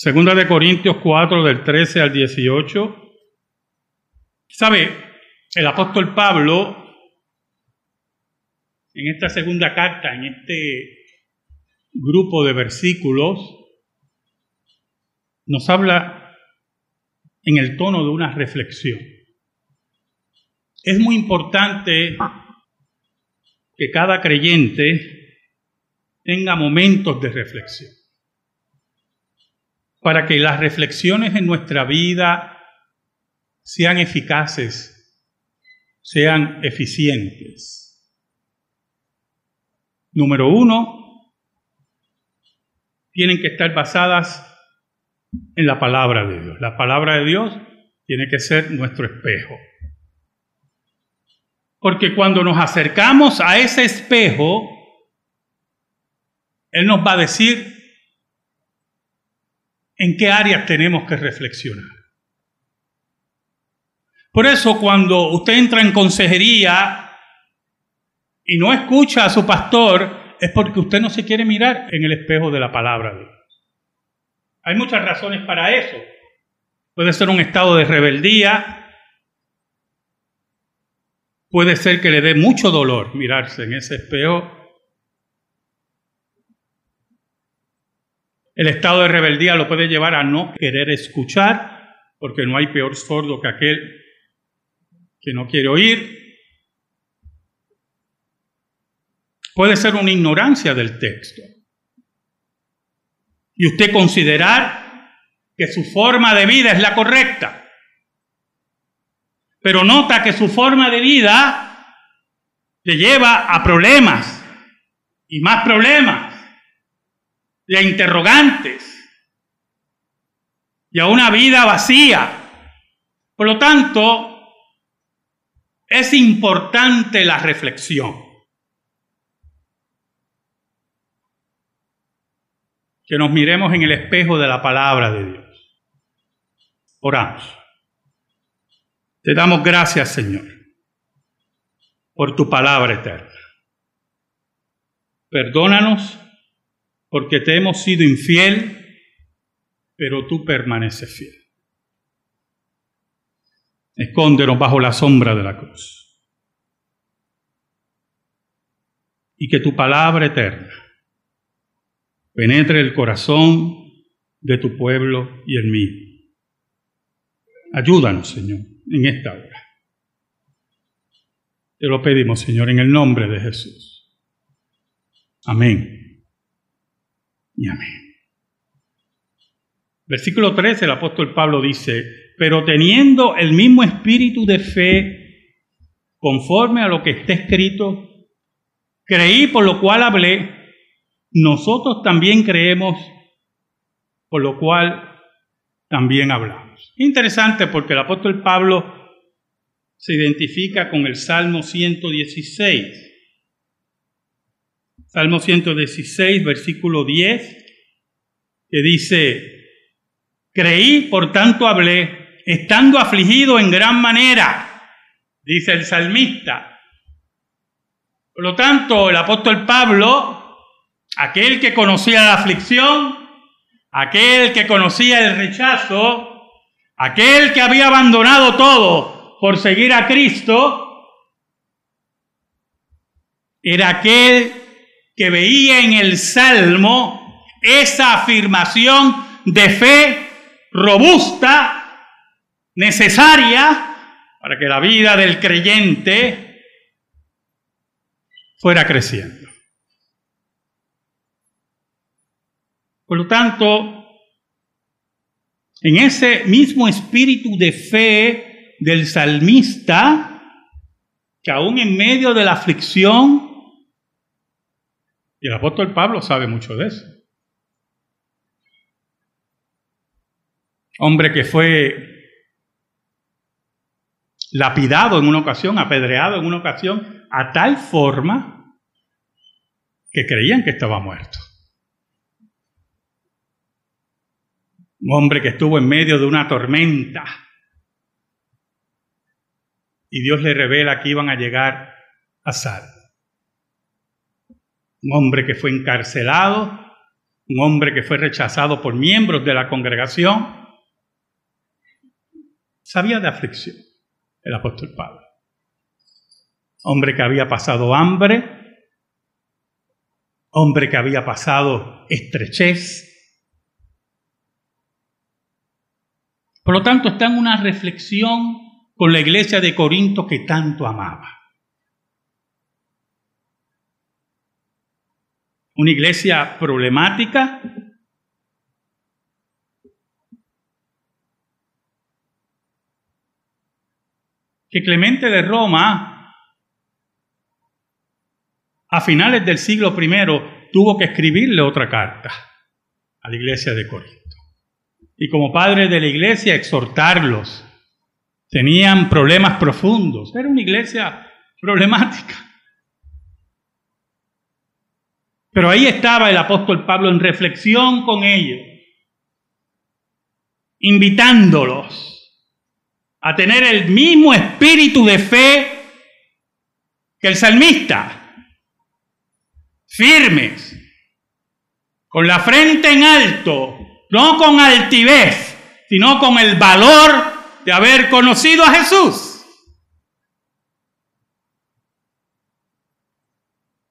Segunda de Corintios 4 del 13 al 18. ¿Sabe? El apóstol Pablo, en esta segunda carta, en este grupo de versículos, nos habla en el tono de una reflexión. Es muy importante que cada creyente tenga momentos de reflexión para que las reflexiones en nuestra vida sean eficaces, sean eficientes. Número uno, tienen que estar basadas en la palabra de Dios. La palabra de Dios tiene que ser nuestro espejo. Porque cuando nos acercamos a ese espejo, Él nos va a decir en qué áreas tenemos que reflexionar. Por eso cuando usted entra en consejería y no escucha a su pastor, es porque usted no se quiere mirar en el espejo de la palabra de Dios. Hay muchas razones para eso. Puede ser un estado de rebeldía, puede ser que le dé mucho dolor mirarse en ese espejo. El estado de rebeldía lo puede llevar a no querer escuchar, porque no hay peor sordo que aquel que no quiere oír. Puede ser una ignorancia del texto. Y usted considerar que su forma de vida es la correcta. Pero nota que su forma de vida le lleva a problemas y más problemas a interrogantes y a una vida vacía. Por lo tanto, es importante la reflexión. Que nos miremos en el espejo de la palabra de Dios. Oramos. Te damos gracias, Señor, por tu palabra eterna. Perdónanos porque te hemos sido infiel, pero tú permaneces fiel. Escóndenos bajo la sombra de la cruz. Y que tu palabra eterna penetre el corazón de tu pueblo y el mío. Ayúdanos, Señor, en esta hora. Te lo pedimos, Señor, en el nombre de Jesús. Amén. Y amén. Versículo 13, el apóstol Pablo dice, pero teniendo el mismo espíritu de fe, conforme a lo que está escrito, creí por lo cual hablé, nosotros también creemos por lo cual también hablamos. Interesante porque el apóstol Pablo se identifica con el Salmo 116. Salmo 116, versículo 10, que dice, creí, por tanto hablé, estando afligido en gran manera, dice el salmista. Por lo tanto, el apóstol Pablo, aquel que conocía la aflicción, aquel que conocía el rechazo, aquel que había abandonado todo por seguir a Cristo, era aquel que veía en el Salmo esa afirmación de fe robusta necesaria para que la vida del creyente fuera creciendo. Por lo tanto, en ese mismo espíritu de fe del salmista, que aún en medio de la aflicción, y el apóstol Pablo sabe mucho de eso, hombre que fue lapidado en una ocasión, apedreado en una ocasión, a tal forma que creían que estaba muerto. Un hombre que estuvo en medio de una tormenta y Dios le revela que iban a llegar a salvo. Un hombre que fue encarcelado, un hombre que fue rechazado por miembros de la congregación, sabía de aflicción el apóstol Pablo. Hombre que había pasado hambre, hombre que había pasado estrechez. Por lo tanto, está en una reflexión con la iglesia de Corinto que tanto amaba. Una iglesia problemática, que Clemente de Roma, a finales del siglo I, tuvo que escribirle otra carta a la iglesia de Corinto. Y como padre de la iglesia, exhortarlos. Tenían problemas profundos. Era una iglesia problemática. Pero ahí estaba el apóstol Pablo en reflexión con ellos, invitándolos a tener el mismo espíritu de fe que el salmista. Firmes, con la frente en alto, no con altivez, sino con el valor de haber conocido a Jesús.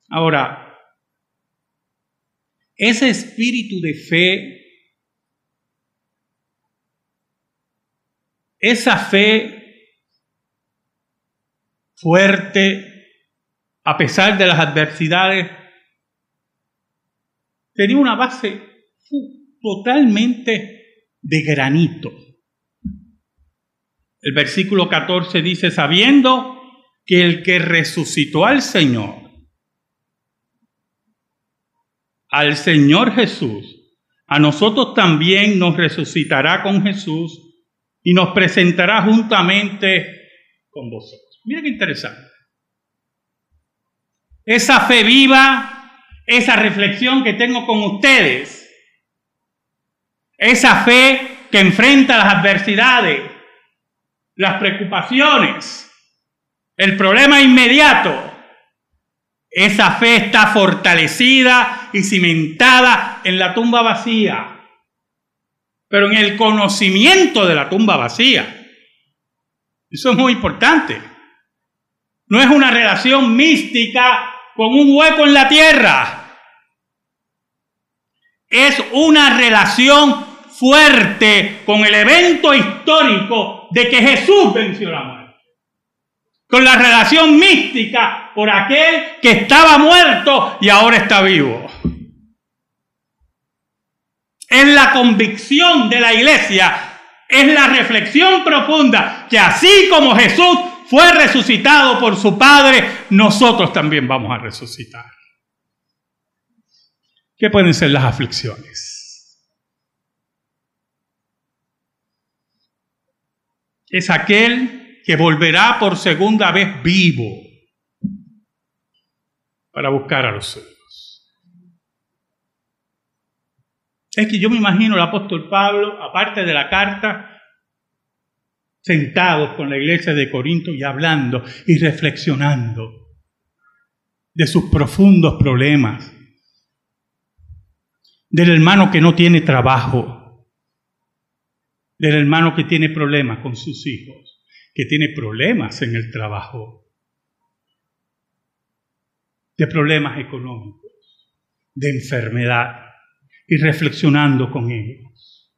Ahora, ese espíritu de fe esa fe fuerte, a pesar de las adversidades, tenía una base totalmente de granito. El versículo 14 dice, sabiendo que el que resucitó al Señor, al Señor Jesús, a nosotros también nos resucitará con Jesús y nos presentará juntamente con vosotros. Mira qué interesante. Esa fe viva, esa reflexión que tengo con ustedes, esa fe que enfrenta las adversidades, las preocupaciones, el problema inmediato, esa fe está fortalecida y cimentada en la tumba vacía pero en el conocimiento de la tumba vacía. Eso es muy importante. No es una relación mística con un hueco en la tierra. Es una relación fuerte con el evento histórico de que Jesús venció la muerte. Con la relación mística por aquel que estaba muerto y ahora está vivo es la convicción de la iglesia, es la reflexión profunda que así como Jesús fue resucitado por su Padre, nosotros también vamos a resucitar. ¿Qué pueden ser las aflicciones? Es aquel que volverá por segunda vez vivo para buscar a los suyos. Es que yo me imagino al apóstol Pablo, aparte de la carta, sentados con la iglesia de Corinto y hablando y reflexionando de sus profundos problemas, del hermano que no tiene trabajo, del hermano que tiene problemas con sus hijos, que tiene problemas en el trabajo, de problemas económicos, de enfermedad y reflexionando con ellos.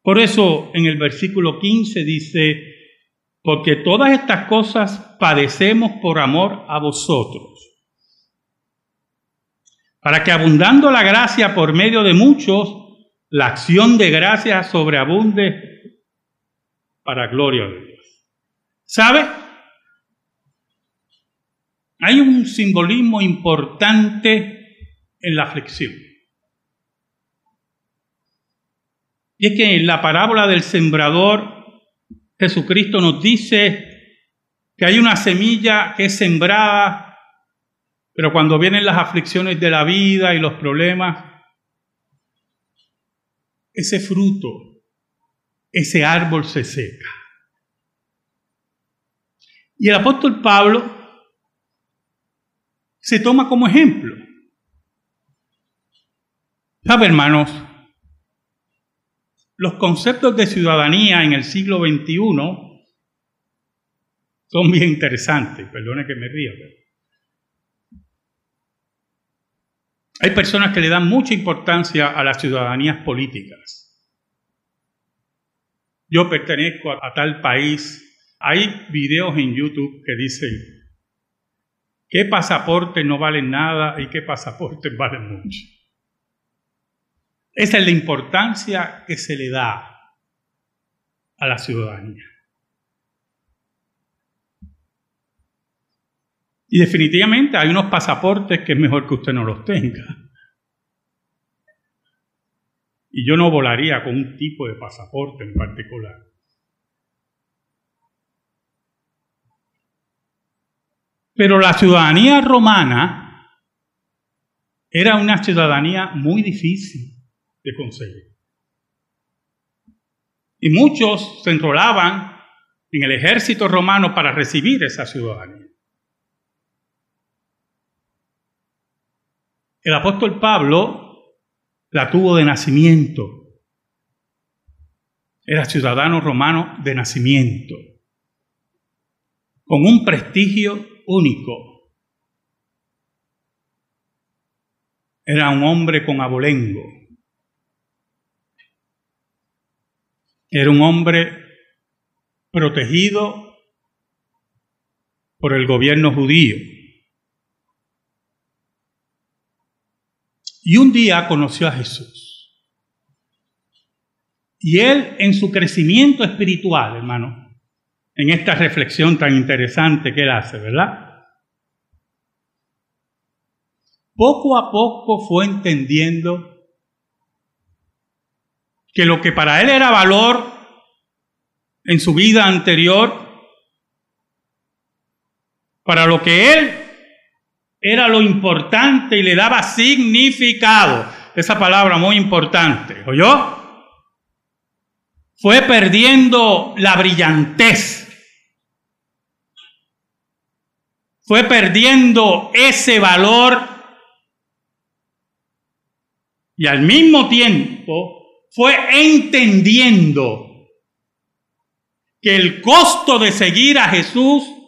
Por eso en el versículo 15 dice, porque todas estas cosas padecemos por amor a vosotros, para que abundando la gracia por medio de muchos, la acción de gracia sobreabunde para gloria de Dios. ¿Sabe? Hay un simbolismo importante en la aflicción. Y es que en la parábola del sembrador, Jesucristo nos dice que hay una semilla que es sembrada, pero cuando vienen las aflicciones de la vida y los problemas, ese fruto, ese árbol se seca. Y el apóstol Pablo se toma como ejemplo. ¿Sabe, hermanos? Los conceptos de ciudadanía en el siglo XXI son bien interesantes. Perdone que me río. Hay personas que le dan mucha importancia a las ciudadanías políticas. Yo pertenezco a, tal país. Hay videos en YouTube que dicen qué pasaportes no valen nada y qué pasaportes valen mucho. Esa es la importancia que se le da a la ciudadanía. Y definitivamente hay unos pasaportes que es mejor que usted no los tenga. Y yo no volaría con un tipo de pasaporte en particular. Pero la ciudadanía romana era una ciudadanía muy difícil de conseguir. Y muchos se enrolaban en el ejército romano para recibir esa ciudadanía. El apóstol Pablo la tuvo de nacimiento. Era ciudadano romano de nacimiento, con un prestigio único. Era un hombre con abolengo. Era un hombre protegido por el gobierno judío. Y un día conoció a Jesús. Y él en su crecimiento espiritual, hermano, en esta reflexión tan interesante que él hace, ¿verdad? Poco a poco fue entendiendo que lo que para él era valor en su vida anterior, para lo que él era lo importante y le daba significado. Esa palabra muy importante, ¿oyó? Fue perdiendo la brillantez. Fue perdiendo ese valor y al mismo tiempo fue entendiendo que el costo de seguir a Jesús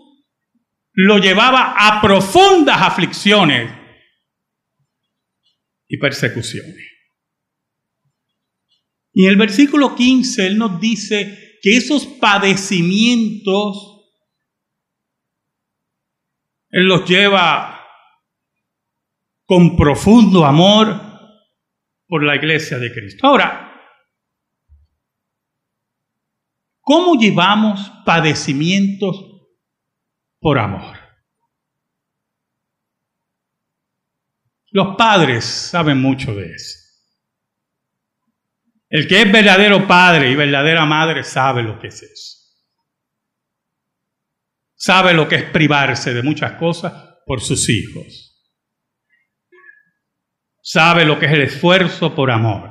lo llevaba a profundas aflicciones y persecuciones. Y en el versículo 15 Él nos dice que esos padecimientos Él los lleva con profundo amor por la iglesia de Cristo. Ahora, ¿cómo llevamos padecimientos por amor. Los padres saben mucho de eso. El que es verdadero padre y verdadera madre sabe lo que es eso. Sabe lo que es privarse de muchas cosas por sus hijos. Sabe lo que es el esfuerzo por amor.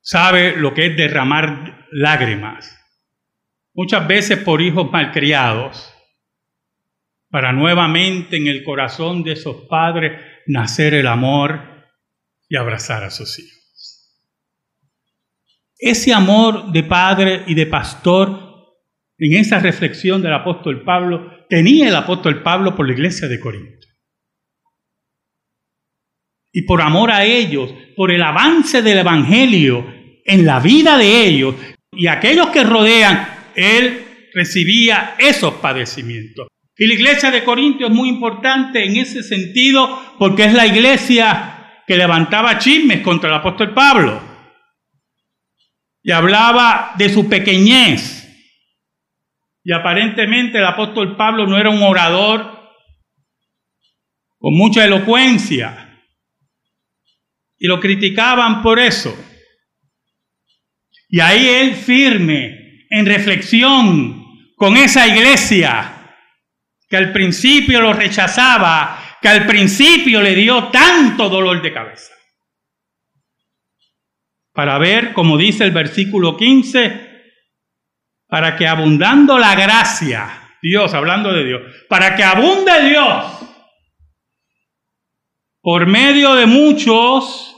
Sabe lo que es derramar lágrimas muchas veces por hijos malcriados, para nuevamente en el corazón de esos padres nacer el amor y abrazar a sus hijos. Ese amor de padre y de pastor, en esa reflexión del apóstol Pablo, tenía el apóstol Pablo por la iglesia de Corinto. Y por amor a ellos, por el avance del Evangelio en la vida de ellos y aquellos que rodean él recibía esos padecimientos. Y la iglesia de Corinto es muy importante en ese sentido porque es la iglesia que levantaba chismes contra el apóstol Pablo. Y hablaba de su pequeñez. Y aparentemente el apóstol Pablo no era un orador con mucha elocuencia. Y lo criticaban por eso. Y ahí él firme en reflexión con esa iglesia que al principio lo rechazaba, que al principio le dio tanto dolor de cabeza. Para ver, como dice el versículo 15, para que abundando la gracia, Dios, hablando de Dios, para que abunde Dios por medio de muchos,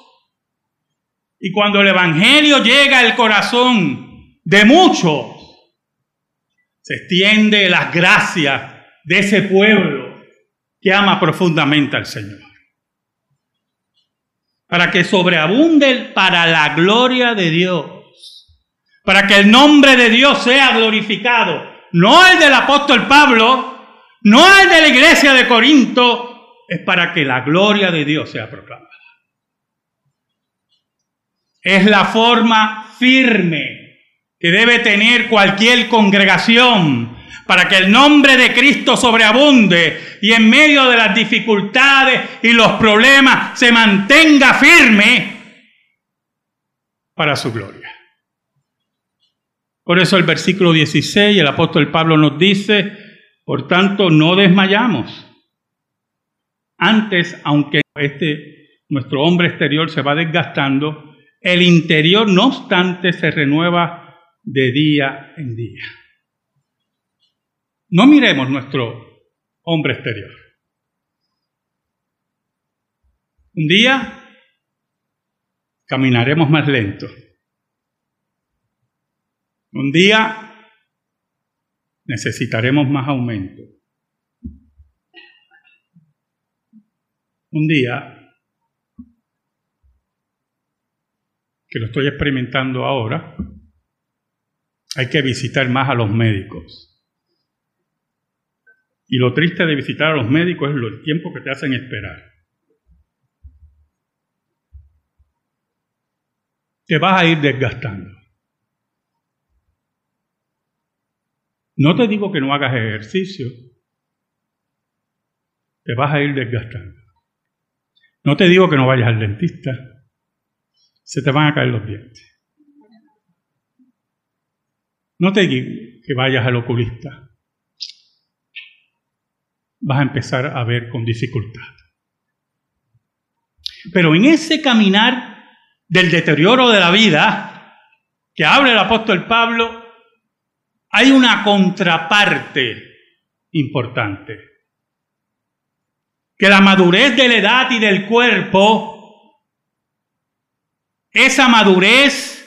Y cuando el Evangelio llega al corazón de muchos, se extiende las gracias de ese pueblo que ama profundamente al Señor. Para que sobreabunde para la gloria de Dios. Para que el nombre de Dios sea glorificado. No el del apóstol Pablo, no el de la iglesia de Corinto, es para que la gloria de Dios sea proclamada. Es la forma firme que debe tener cualquier congregación para que el nombre de Cristo sobreabunde y en medio de las dificultades y los problemas se mantenga firme para su gloria. Por eso el versículo 16, el apóstol Pablo nos dice, por tanto, no desmayamos. Antes, aunque este, nuestro hombre exterior se va desgastando, el interior, no obstante, se renueva de día en día. No miremos nuestro hombre exterior. Un día caminaremos más lento. Un día necesitaremos más aumento. Un día que lo estoy experimentando ahora, hay que visitar más a los médicos. Y lo triste de visitar a los médicos es el tiempo que te hacen esperar. Te vas a ir desgastando. No te digo que no hagas ejercicio, te vas a ir desgastando. No te digo que no vayas al dentista, se te van a caer los dientes. No te que vayas al oculista. Vas a empezar a ver con dificultad. Pero en ese caminar del deterioro de la vida que habla el apóstol Pablo, hay una contraparte importante. Que la madurez de la edad y del cuerpo esa madurez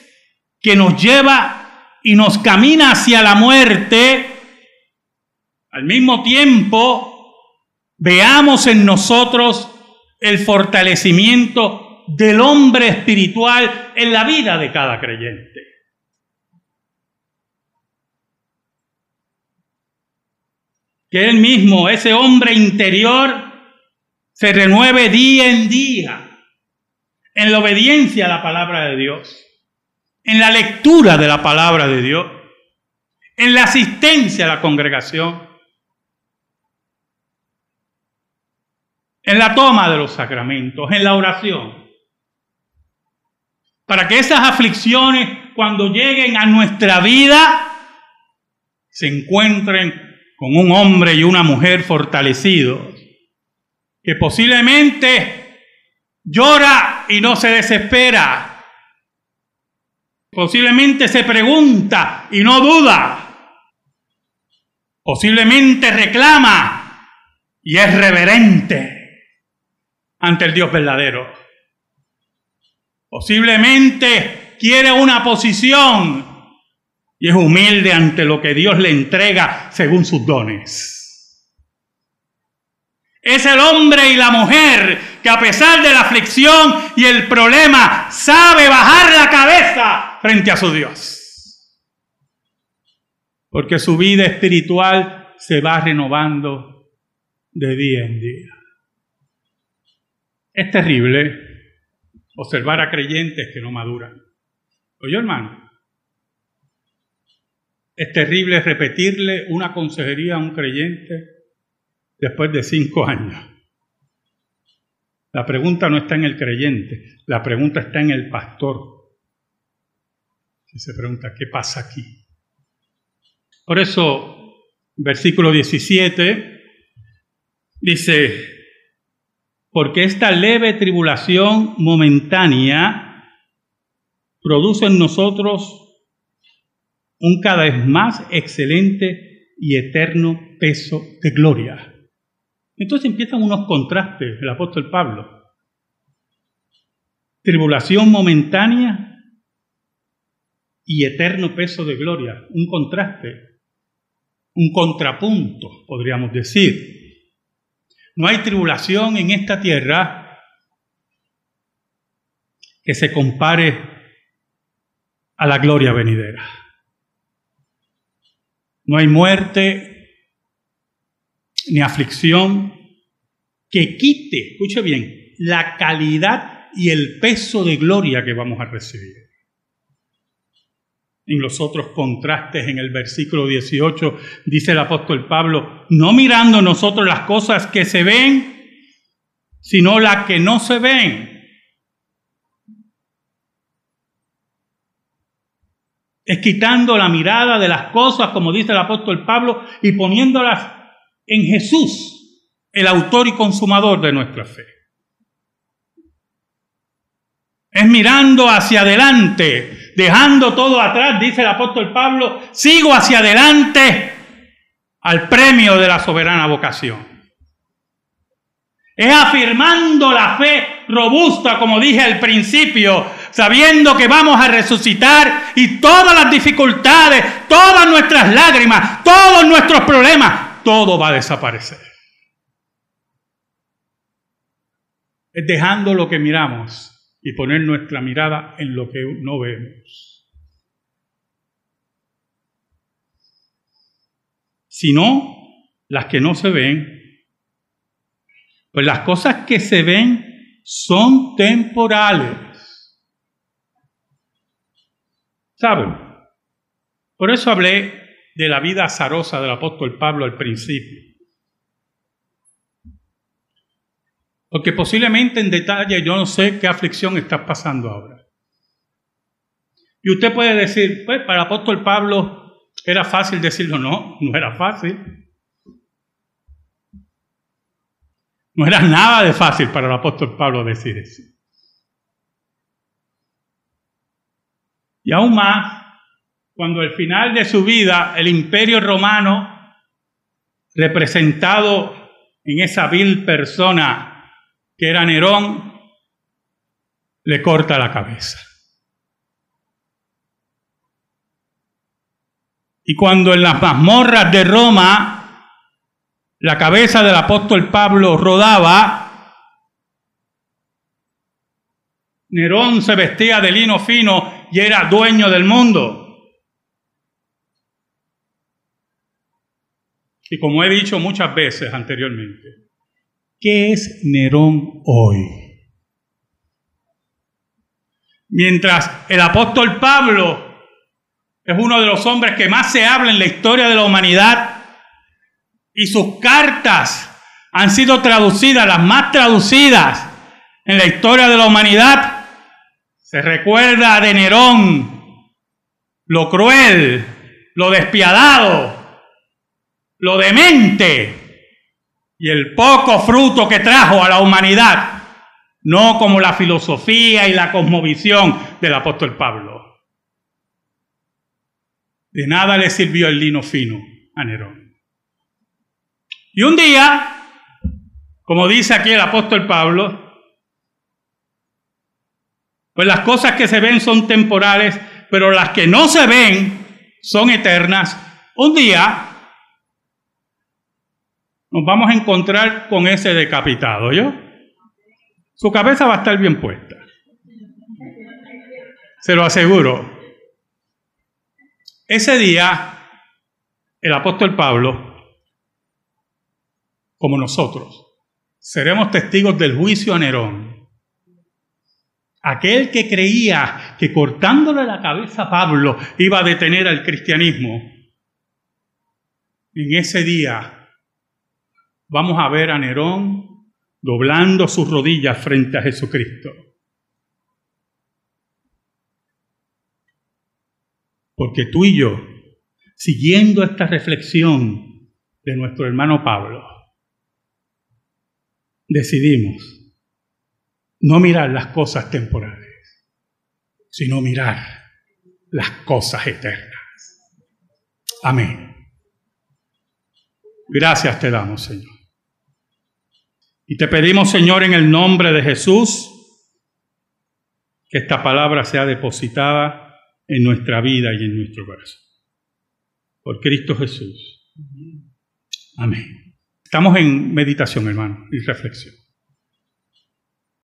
que nos lleva y nos camina hacia la muerte, al mismo tiempo veamos en nosotros el fortalecimiento del hombre espiritual en la vida de cada creyente. Que él mismo, ese hombre interior, se renueve día en día en la obediencia a la palabra de Dios, en la lectura de la palabra de Dios, en la asistencia a la congregación, en la toma de los sacramentos, en la oración. Para que esas aflicciones, cuando lleguen a nuestra vida, se encuentren con un hombre y una mujer fortalecidos, que posiblemente Llora y no se desespera. Posiblemente se pregunta y no duda. Posiblemente reclama y es reverente ante el Dios verdadero. Posiblemente quiere una posición y es humilde ante lo que Dios le entrega según sus dones. Es el hombre y la mujer que a pesar de la aflicción y el problema sabe bajar la cabeza frente a su Dios. Porque su vida espiritual se va renovando de día en día. Es terrible observar a creyentes que no maduran. Oye, hermano, es terrible repetirle una consejería a un creyente después de cinco años. La pregunta no está en el creyente, la pregunta está en el pastor. Si se pregunta, ¿qué pasa aquí? Por eso, versículo 17 dice, porque esta leve tribulación momentánea produce en nosotros un cada vez más excelente y eterno peso de gloria. Entonces empiezan unos contrastes el apóstol Pablo. tribulación momentánea y eterno peso de gloria. Un contraste, un contrapunto, podríamos decir. No hay tribulación en esta tierra que se compare a la gloria venidera. No hay muerte ni aflicción que quite, escuche bien, la calidad y el peso de gloria que vamos a recibir. En los otros contrastes, en el versículo 18, dice el apóstol Pablo, no mirando nosotros las cosas que se ven, sino las que no se ven. Es quitando la mirada de las cosas, como dice el apóstol Pablo, y poniéndolas en Jesús, el autor y consumador de nuestra fe. Es mirando hacia adelante, dejando todo atrás, dice el apóstol Pablo, sigo hacia adelante al premio de la soberana vocación. Es afirmando la fe robusta, como dije al principio, sabiendo que vamos a resucitar y todas las dificultades, todas nuestras lágrimas, todos nuestros problemas, todo va a desaparecer. Es dejando lo que miramos y poner nuestra mirada en lo que no vemos. Sino las que no se ven, pues las cosas que se ven son temporales. ¿Saben? Por eso hablé de la vida azarosa del apóstol Pablo al principio. Porque posiblemente en detalle yo no sé qué aflicción estás pasando ahora. Y usted puede decir, pues para el apóstol Pablo era fácil decirlo. No, no era fácil. No era nada de fácil para el apóstol Pablo decir eso. Y aún más, cuando al final de su vida el imperio romano, representado en esa vil persona que era Nerón, le corta la cabeza. Y cuando en las mazmorras de Roma la cabeza del apóstol Pablo rodaba, Nerón se vestía de lino fino y era dueño del mundo. Y como he dicho muchas veces anteriormente, ¿Qué es Nerón hoy? Mientras el apóstol Pablo es uno de los hombres que más se habla en la historia de la humanidad y sus cartas han sido traducidas, las más traducidas en la historia de la humanidad, se recuerda de Nerón, lo cruel, lo despiadado, lo demente y el poco fruto que trajo a la humanidad, no como la filosofía y la cosmovisión del apóstol Pablo. De nada le sirvió el lino fino a Nerón. Y un día, como dice aquí el apóstol Pablo, pues las cosas que se ven son temporales, pero las que no se ven son eternas. Un día nos vamos a encontrar con ese decapitado, ¿yo? Su cabeza va a estar bien puesta. Se lo aseguro. Ese día, el apóstol Pablo, como nosotros, seremos testigos del juicio a Nerón. Aquel que creía que cortándole la cabeza a Pablo iba a detener al cristianismo, en ese día vamos a ver a Nerón doblando sus rodillas frente a Jesucristo. Porque tú y yo, siguiendo esta reflexión de nuestro hermano Pablo, decidimos no mirar las cosas temporales, sino mirar las cosas eternas. Amén. Gracias te damos, Señor. Y te pedimos, Señor, en el nombre de Jesús, que esta palabra sea depositada en nuestra vida y en nuestro corazón. Por Cristo Jesús. Amén. Estamos en meditación, hermano, y reflexión.